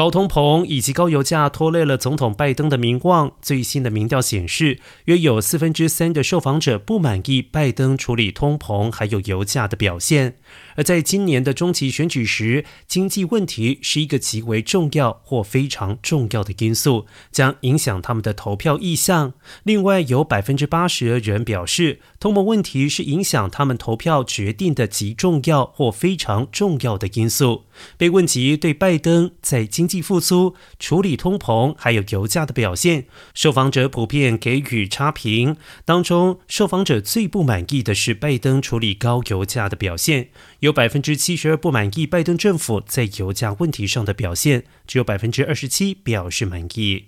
高通膨以及高油价拖累了总统拜登的名望。最新的民调显示，约有四分之三的受访者不满意拜登处理通膨还有油价的表现。而在今年的中期选举时，经济问题是一个极为重要或非常重要的因素，将影响他们的投票意向。另外，有百分之八十的人表示，通膨问题是影响他们投票决定的极重要或非常重要的因素。被问及对拜登在经济复苏、处理通膨还有油价的表现，受访者普遍给予差评。当中，受访者最不满意的是拜登处理高油价的表现。有百分之七十二不满意拜登政府在油价问题上的表现，只有百分之二十七表示满意。